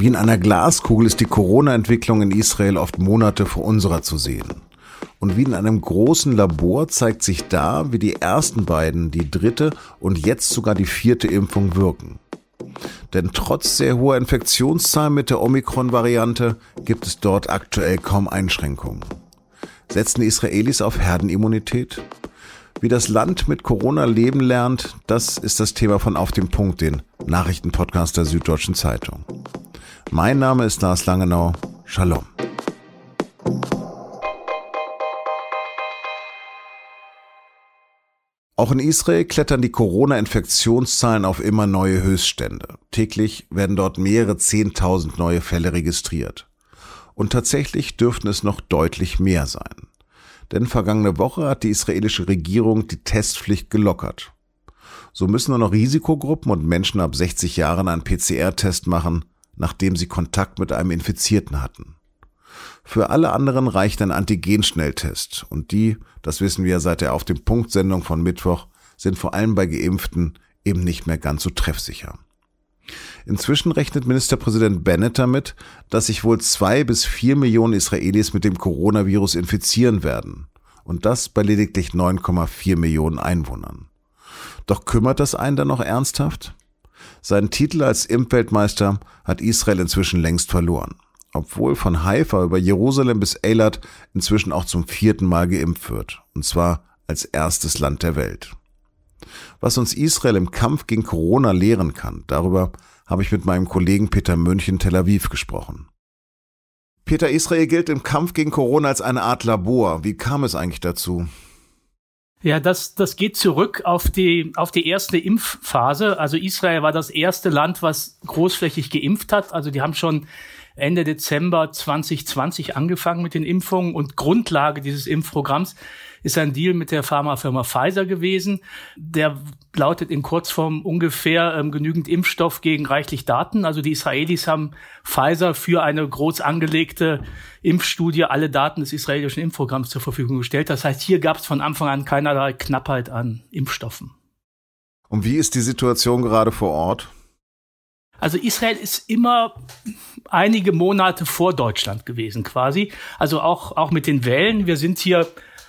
Wie in einer Glaskugel ist die Corona-Entwicklung in Israel oft Monate vor unserer zu sehen. Und wie in einem großen Labor zeigt sich da, wie die ersten beiden, die dritte und jetzt sogar die vierte Impfung wirken. Denn trotz sehr hoher Infektionszahlen mit der Omikron-Variante gibt es dort aktuell kaum Einschränkungen. Setzen die Israelis auf Herdenimmunität? Wie das Land mit Corona leben lernt, das ist das Thema von Auf dem Punkt, den Nachrichtenpodcast der Süddeutschen Zeitung. Mein Name ist Lars Langenau. Shalom. Auch in Israel klettern die Corona-Infektionszahlen auf immer neue Höchststände. Täglich werden dort mehrere Zehntausend neue Fälle registriert. Und tatsächlich dürften es noch deutlich mehr sein. Denn vergangene Woche hat die israelische Regierung die Testpflicht gelockert. So müssen nur noch Risikogruppen und Menschen ab 60 Jahren einen PCR-Test machen, nachdem sie Kontakt mit einem Infizierten hatten. Für alle anderen reicht ein Antigen-Schnelltest und die, das wissen wir seit der Auf dem Punkt Sendung von Mittwoch, sind vor allem bei Geimpften eben nicht mehr ganz so treffsicher. Inzwischen rechnet Ministerpräsident Bennett damit, dass sich wohl zwei bis vier Millionen Israelis mit dem Coronavirus infizieren werden. Und das bei lediglich 9,4 Millionen Einwohnern. Doch kümmert das einen dann noch ernsthaft? Seinen Titel als Impfweltmeister hat Israel inzwischen längst verloren. Obwohl von Haifa über Jerusalem bis Eilat inzwischen auch zum vierten Mal geimpft wird. Und zwar als erstes Land der Welt. Was uns Israel im Kampf gegen Corona lehren kann, darüber habe ich mit meinem Kollegen Peter Münch in Tel Aviv gesprochen. Peter, Israel gilt im Kampf gegen Corona als eine Art Labor. Wie kam es eigentlich dazu? Ja, das, das geht zurück auf die, auf die erste Impfphase. Also Israel war das erste Land, was großflächig geimpft hat. Also die haben schon Ende Dezember 2020 angefangen mit den Impfungen und Grundlage dieses Impfprogramms ist ein Deal mit der Pharmafirma Pfizer gewesen. Der lautet in Kurzform ungefähr ähm, genügend Impfstoff gegen reichlich Daten. Also die Israelis haben Pfizer für eine groß angelegte Impfstudie alle Daten des israelischen Impfprogramms zur Verfügung gestellt. Das heißt, hier gab es von Anfang an keinerlei Knappheit an Impfstoffen. Und wie ist die Situation gerade vor Ort? Also Israel ist immer einige Monate vor Deutschland gewesen quasi. Also auch, auch mit den Wellen. Wir sind hier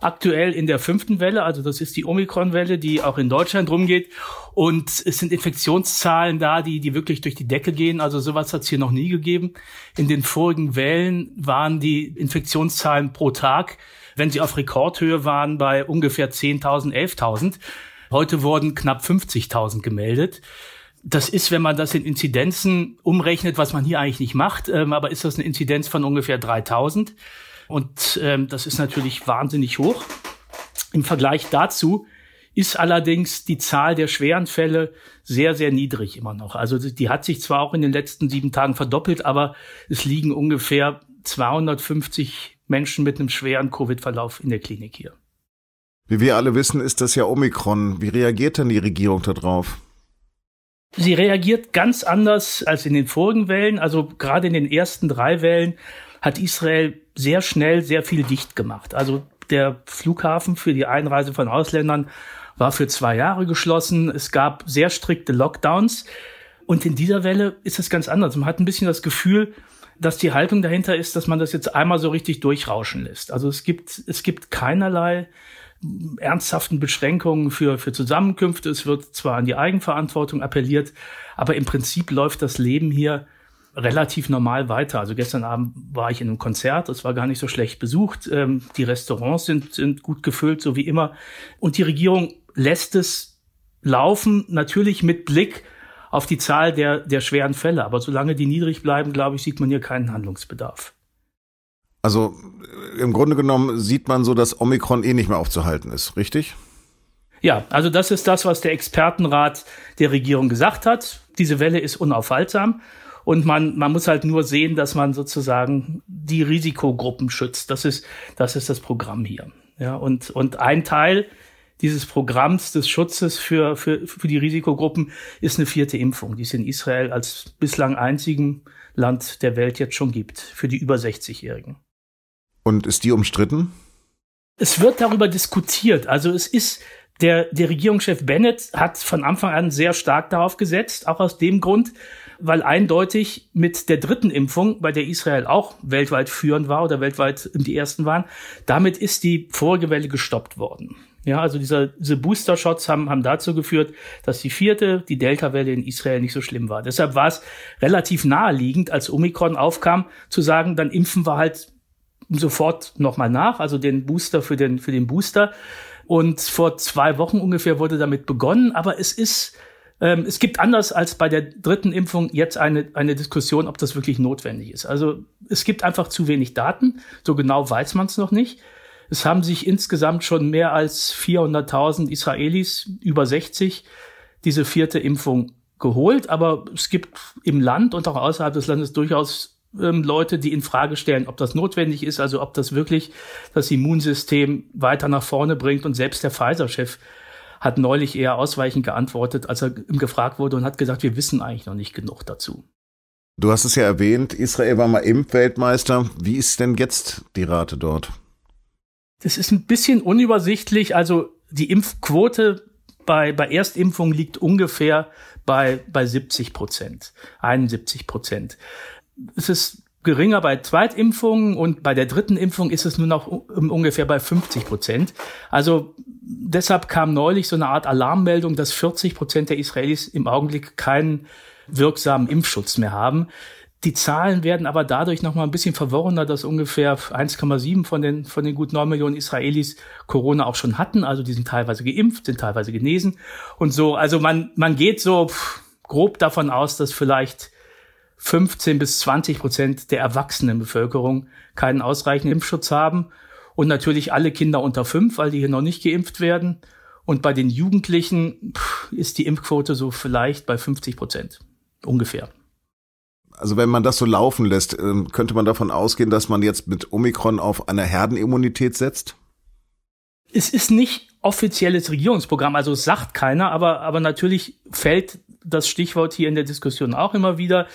aktuell in der fünften Welle, also das ist die Omikron-Welle, die auch in Deutschland rumgeht. Und es sind Infektionszahlen da, die, die wirklich durch die Decke gehen. Also sowas hat es hier noch nie gegeben. In den vorigen Wellen waren die Infektionszahlen pro Tag, wenn sie auf Rekordhöhe waren, bei ungefähr 10.000, 11.000. Heute wurden knapp 50.000 gemeldet. Das ist, wenn man das in Inzidenzen umrechnet, was man hier eigentlich nicht macht, ähm, aber ist das eine Inzidenz von ungefähr 3000. Und ähm, das ist natürlich wahnsinnig hoch. Im Vergleich dazu ist allerdings die Zahl der schweren Fälle sehr, sehr niedrig immer noch. Also die hat sich zwar auch in den letzten sieben Tagen verdoppelt, aber es liegen ungefähr 250 Menschen mit einem schweren Covid-Verlauf in der Klinik hier. Wie wir alle wissen, ist das ja Omikron. Wie reagiert denn die Regierung darauf? Sie reagiert ganz anders als in den vorigen Wellen. Also gerade in den ersten drei Wellen hat Israel sehr schnell sehr viel dicht gemacht. Also der Flughafen für die Einreise von Ausländern war für zwei Jahre geschlossen. Es gab sehr strikte Lockdowns. Und in dieser Welle ist es ganz anders. Man hat ein bisschen das Gefühl, dass die Haltung dahinter ist, dass man das jetzt einmal so richtig durchrauschen lässt. Also es gibt, es gibt keinerlei ernsthaften Beschränkungen für, für Zusammenkünfte. Es wird zwar an die Eigenverantwortung appelliert, aber im Prinzip läuft das Leben hier relativ normal weiter. Also gestern Abend war ich in einem Konzert, es war gar nicht so schlecht besucht. Ähm, die Restaurants sind, sind gut gefüllt, so wie immer. Und die Regierung lässt es laufen, natürlich mit Blick auf die Zahl der, der schweren Fälle. Aber solange die niedrig bleiben, glaube ich, sieht man hier keinen Handlungsbedarf. Also im Grunde genommen sieht man so, dass Omikron eh nicht mehr aufzuhalten ist, richtig? Ja, also das ist das, was der Expertenrat der Regierung gesagt hat. Diese Welle ist unaufhaltsam. Und man, man muss halt nur sehen, dass man sozusagen die Risikogruppen schützt. Das ist, das ist das Programm hier. Ja, und, und ein Teil dieses Programms des Schutzes für, für, für die Risikogruppen ist eine vierte Impfung, die es in Israel als bislang einzigen Land der Welt jetzt schon gibt, für die über 60-Jährigen. Und ist die umstritten? Es wird darüber diskutiert. Also es ist, der, der Regierungschef Bennett hat von Anfang an sehr stark darauf gesetzt, auch aus dem Grund, weil eindeutig mit der dritten Impfung, bei der Israel auch weltweit führend war oder weltweit die ersten waren, damit ist die vorige Welle gestoppt worden. Ja, also dieser, diese Booster-Shots haben, haben dazu geführt, dass die vierte, die Delta-Welle in Israel nicht so schlimm war. Deshalb war es relativ naheliegend, als Omikron aufkam, zu sagen, dann impfen wir halt sofort nochmal nach, also den Booster für den, für den Booster. Und vor zwei Wochen ungefähr wurde damit begonnen, aber es ist, ähm, es gibt anders als bei der dritten Impfung jetzt eine, eine Diskussion, ob das wirklich notwendig ist. Also es gibt einfach zu wenig Daten, so genau weiß man es noch nicht. Es haben sich insgesamt schon mehr als 400.000 Israelis, über 60, diese vierte Impfung geholt. Aber es gibt im Land und auch außerhalb des Landes durchaus ähm, Leute, die in Frage stellen, ob das notwendig ist, also ob das wirklich das Immunsystem weiter nach vorne bringt. Und selbst der Pfizer-Chef hat neulich eher ausweichend geantwortet, als er gefragt wurde und hat gesagt, wir wissen eigentlich noch nicht genug dazu. Du hast es ja erwähnt, Israel war mal Impfweltmeister. Wie ist denn jetzt die Rate dort? Das ist ein bisschen unübersichtlich. Also die Impfquote bei, bei Erstimpfung liegt ungefähr bei, bei 70 Prozent, 71 Prozent. Es ist geringer bei Zweitimpfungen und bei der dritten Impfung ist es nur noch ungefähr bei 50 Prozent. Also deshalb kam neulich so eine Art Alarmmeldung, dass 40 Prozent der Israelis im Augenblick keinen wirksamen Impfschutz mehr haben. Die Zahlen werden aber dadurch noch mal ein bisschen verworrener, dass ungefähr 1,7 von den, von den gut 9 Millionen Israelis Corona auch schon hatten. Also die sind teilweise geimpft, sind teilweise genesen und so. Also man, man geht so grob davon aus, dass vielleicht 15 bis 20 Prozent der erwachsenen Bevölkerung keinen ausreichenden Impfschutz haben. Und natürlich alle Kinder unter fünf, weil die hier noch nicht geimpft werden. Und bei den Jugendlichen ist die Impfquote so vielleicht bei 50 Prozent. Ungefähr. Also wenn man das so laufen lässt, ähm, könnte man davon ausgehen, dass man jetzt mit Omikron auf eine Herdenimmunität setzt? Es ist nicht offizielles Regierungsprogramm, also es sagt keiner, aber, aber natürlich fällt das Stichwort hier in der Diskussion auch immer wieder.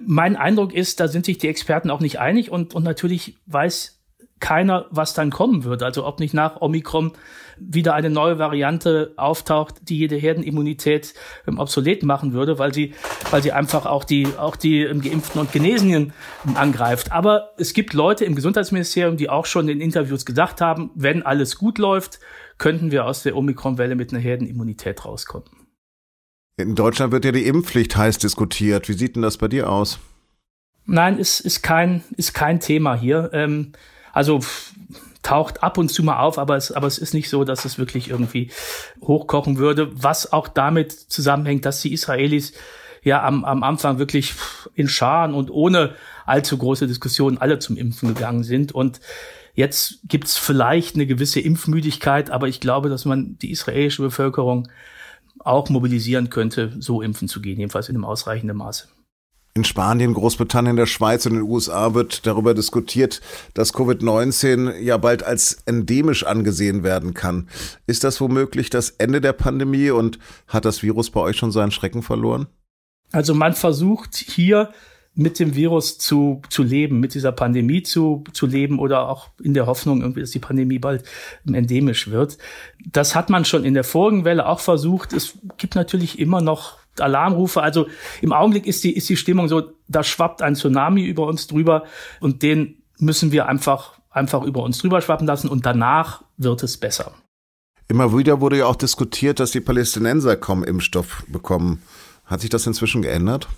Mein Eindruck ist, da sind sich die Experten auch nicht einig und, und natürlich weiß keiner, was dann kommen wird. Also ob nicht nach Omikron wieder eine neue Variante auftaucht, die jede Herdenimmunität ähm, obsolet machen würde, weil sie, weil sie einfach auch die, auch die ähm, Geimpften und Genesenen ähm, angreift. Aber es gibt Leute im Gesundheitsministerium, die auch schon in Interviews gesagt haben, wenn alles gut läuft, könnten wir aus der Omikron-Welle mit einer Herdenimmunität rauskommen. In Deutschland wird ja die Impfpflicht heiß diskutiert. Wie sieht denn das bei dir aus? Nein, ist, ist, kein, ist kein Thema hier. Ähm, also taucht ab und zu mal auf, aber es, aber es ist nicht so, dass es wirklich irgendwie hochkochen würde, was auch damit zusammenhängt, dass die Israelis ja am, am Anfang wirklich in Scharen und ohne allzu große Diskussionen alle zum Impfen gegangen sind. Und jetzt gibt's vielleicht eine gewisse Impfmüdigkeit, aber ich glaube, dass man die israelische Bevölkerung auch mobilisieren könnte, so impfen zu gehen, jedenfalls in einem ausreichenden Maße. In Spanien, Großbritannien, der Schweiz und den USA wird darüber diskutiert, dass Covid-19 ja bald als endemisch angesehen werden kann. Ist das womöglich das Ende der Pandemie und hat das Virus bei euch schon seinen Schrecken verloren? Also man versucht hier mit dem Virus zu, zu leben, mit dieser Pandemie zu, zu leben oder auch in der Hoffnung, irgendwie, dass die Pandemie bald endemisch wird. Das hat man schon in der vorigen Welle auch versucht. Es gibt natürlich immer noch Alarmrufe. Also im Augenblick ist die, ist die Stimmung so, da schwappt ein Tsunami über uns drüber und den müssen wir einfach, einfach über uns drüber schwappen lassen und danach wird es besser. Immer wieder wurde ja auch diskutiert, dass die Palästinenser kaum Impfstoff bekommen. Hat sich das inzwischen geändert?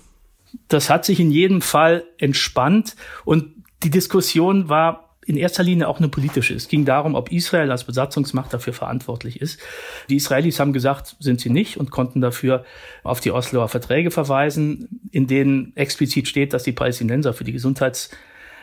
Das hat sich in jedem Fall entspannt und die Diskussion war in erster Linie auch eine politische. Es ging darum, ob Israel als Besatzungsmacht dafür verantwortlich ist. Die Israelis haben gesagt, sind sie nicht und konnten dafür auf die Osloer Verträge verweisen, in denen explizit steht, dass die Palästinenser für die Gesundheits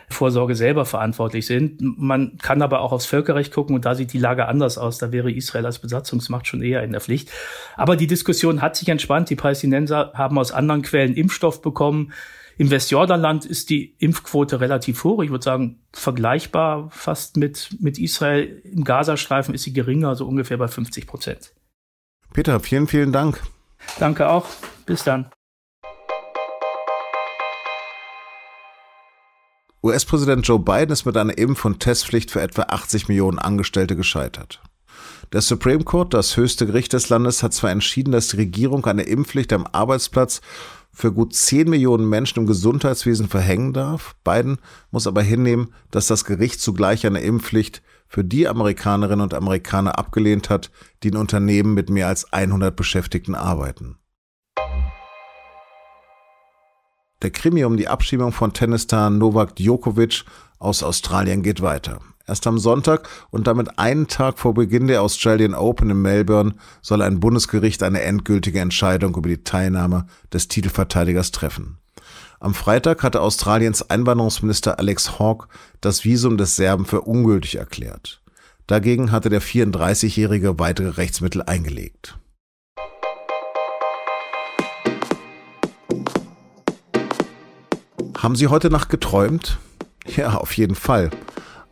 Vorsorge selber verantwortlich sind. Man kann aber auch aufs Völkerrecht gucken und da sieht die Lage anders aus. Da wäre Israel als Besatzungsmacht schon eher in der Pflicht. Aber die Diskussion hat sich entspannt. Die Palästinenser haben aus anderen Quellen Impfstoff bekommen. Im Westjordanland ist die Impfquote relativ hoch. Ich würde sagen, vergleichbar fast mit, mit Israel. Im Gazastreifen ist sie geringer, so ungefähr bei 50 Prozent. Peter, vielen, vielen Dank. Danke auch. Bis dann. US-Präsident Joe Biden ist mit einer Impf- und Testpflicht für etwa 80 Millionen Angestellte gescheitert. Der Supreme Court, das höchste Gericht des Landes, hat zwar entschieden, dass die Regierung eine Impfpflicht am Arbeitsplatz für gut 10 Millionen Menschen im Gesundheitswesen verhängen darf. Biden muss aber hinnehmen, dass das Gericht zugleich eine Impfpflicht für die Amerikanerinnen und Amerikaner abgelehnt hat, die in Unternehmen mit mehr als 100 Beschäftigten arbeiten. Der Krimi um die Abschiebung von Tennisstar Novak Djokovic aus Australien geht weiter. Erst am Sonntag und damit einen Tag vor Beginn der Australian Open in Melbourne soll ein Bundesgericht eine endgültige Entscheidung über die Teilnahme des Titelverteidigers treffen. Am Freitag hatte Australiens Einwanderungsminister Alex Hawke das Visum des Serben für ungültig erklärt. Dagegen hatte der 34-Jährige weitere Rechtsmittel eingelegt. Haben Sie heute Nacht geträumt? Ja, auf jeden Fall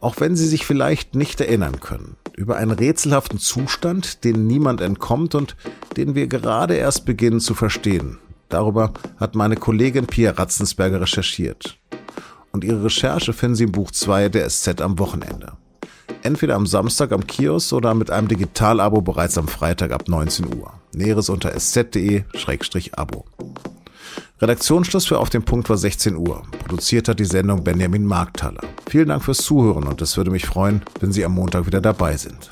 auch wenn Sie sich vielleicht nicht erinnern können, über einen rätselhaften Zustand, den niemand entkommt und den wir gerade erst beginnen zu verstehen. Darüber hat meine Kollegin Pia Ratzensberger recherchiert. Und ihre Recherche finden Sie im Buch 2 der SZ am Wochenende. Entweder am Samstag am Kiosk oder mit einem Digitalabo bereits am Freitag ab 19 Uhr. Näheres unter sz.de-abo. Redaktionsschluss für Auf dem Punkt war 16 Uhr. Produziert hat die Sendung Benjamin Markthaler. Vielen Dank fürs Zuhören und es würde mich freuen, wenn Sie am Montag wieder dabei sind.